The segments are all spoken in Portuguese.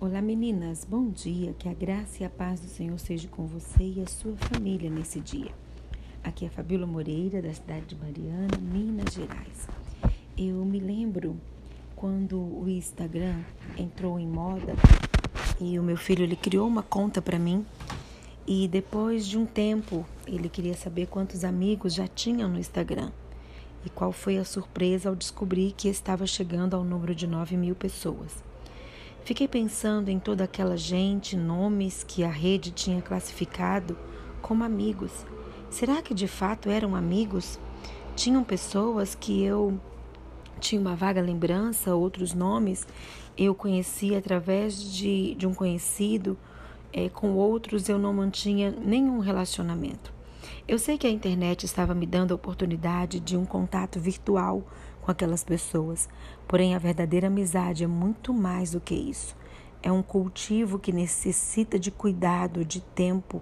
Olá meninas, bom dia, que a graça e a paz do Senhor seja com você e a sua família nesse dia. Aqui é Fabíola Moreira, da cidade de Mariana, Minas Gerais. Eu me lembro quando o Instagram entrou em moda e o meu filho ele criou uma conta para mim e depois de um tempo ele queria saber quantos amigos já tinham no Instagram e qual foi a surpresa ao descobrir que estava chegando ao número de 9 mil pessoas. Fiquei pensando em toda aquela gente, nomes que a rede tinha classificado como amigos. Será que de fato eram amigos? Tinham pessoas que eu tinha uma vaga lembrança, outros nomes eu conhecia através de, de um conhecido, é, com outros eu não mantinha nenhum relacionamento. Eu sei que a internet estava me dando a oportunidade de um contato virtual com aquelas pessoas. Porém, a verdadeira amizade é muito mais do que isso. É um cultivo que necessita de cuidado, de tempo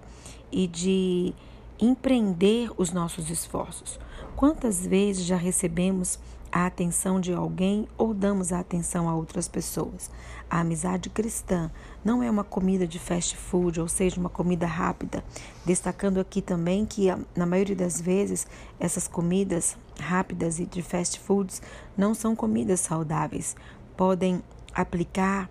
e de empreender os nossos esforços. Quantas vezes já recebemos a atenção de alguém ou damos a atenção a outras pessoas? A amizade cristã não é uma comida de fast food, ou seja, uma comida rápida. Destacando aqui também que, na maioria das vezes, essas comidas rápidas e de fast foods não são comidas saudáveis. Podem aplicar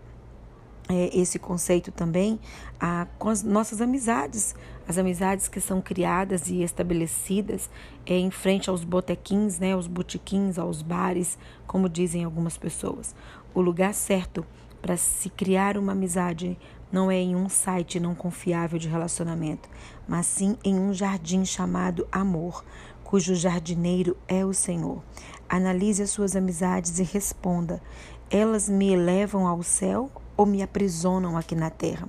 é, esse conceito também a, com as nossas amizades, as amizades que são criadas e estabelecidas é, em frente aos botequins, né, aos botequins, aos bares, como dizem algumas pessoas. O lugar certo para se criar uma amizade não é em um site não confiável de relacionamento, mas sim em um jardim chamado amor, cujo jardineiro é o Senhor. Analise as suas amizades e responda: elas me elevam ao céu ou me aprisionam aqui na terra.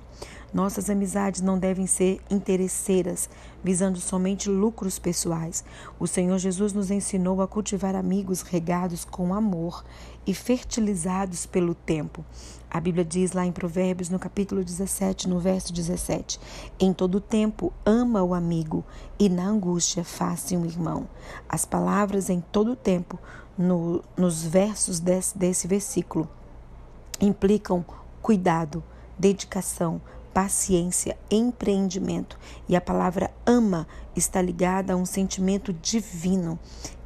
Nossas amizades não devem ser interesseiras, visando somente lucros pessoais. O Senhor Jesus nos ensinou a cultivar amigos regados com amor e fertilizados pelo tempo. A Bíblia diz lá em Provérbios, no capítulo 17, no verso 17: Em todo tempo ama o amigo e na angústia faça um irmão. As palavras em todo tempo, no, nos versos desse, desse versículo, implicam cuidado, dedicação, paciência, empreendimento. E a palavra ama está ligada a um sentimento divino.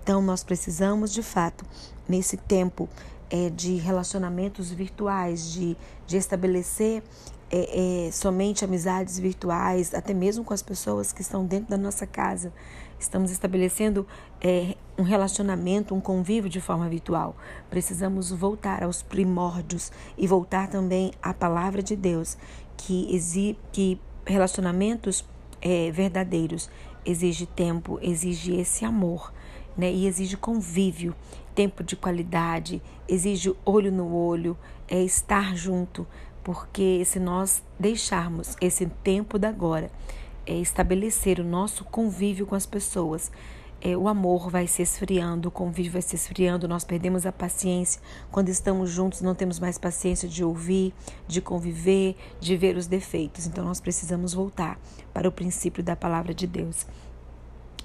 Então, nós precisamos, de fato, nesse tempo é, de relacionamentos virtuais, de, de estabelecer é, é, somente amizades virtuais, até mesmo com as pessoas que estão dentro da nossa casa. Estamos estabelecendo é, um relacionamento, um convívio de forma virtual. Precisamos voltar aos primórdios e voltar também à palavra de Deus, que, exige, que relacionamentos é, verdadeiros exige tempo, exige esse amor, né? E exige convívio, tempo de qualidade, exige olho no olho, é estar junto, porque se nós deixarmos esse tempo da agora é, estabelecer o nosso convívio com as pessoas, é, o amor vai se esfriando, o convívio vai se esfriando, nós perdemos a paciência. Quando estamos juntos, não temos mais paciência de ouvir, de conviver, de ver os defeitos. Então, nós precisamos voltar para o princípio da palavra de Deus,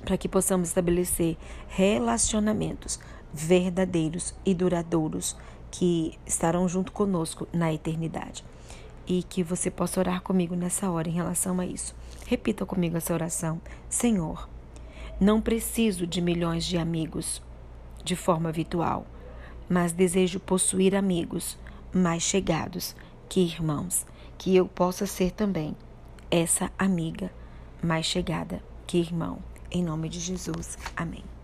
para que possamos estabelecer relacionamentos verdadeiros e duradouros que estarão junto conosco na eternidade. E que você possa orar comigo nessa hora em relação a isso. Repita comigo essa oração: Senhor, não preciso de milhões de amigos de forma virtual, mas desejo possuir amigos mais chegados que irmãos, que eu possa ser também essa amiga mais chegada que irmão. Em nome de Jesus. Amém.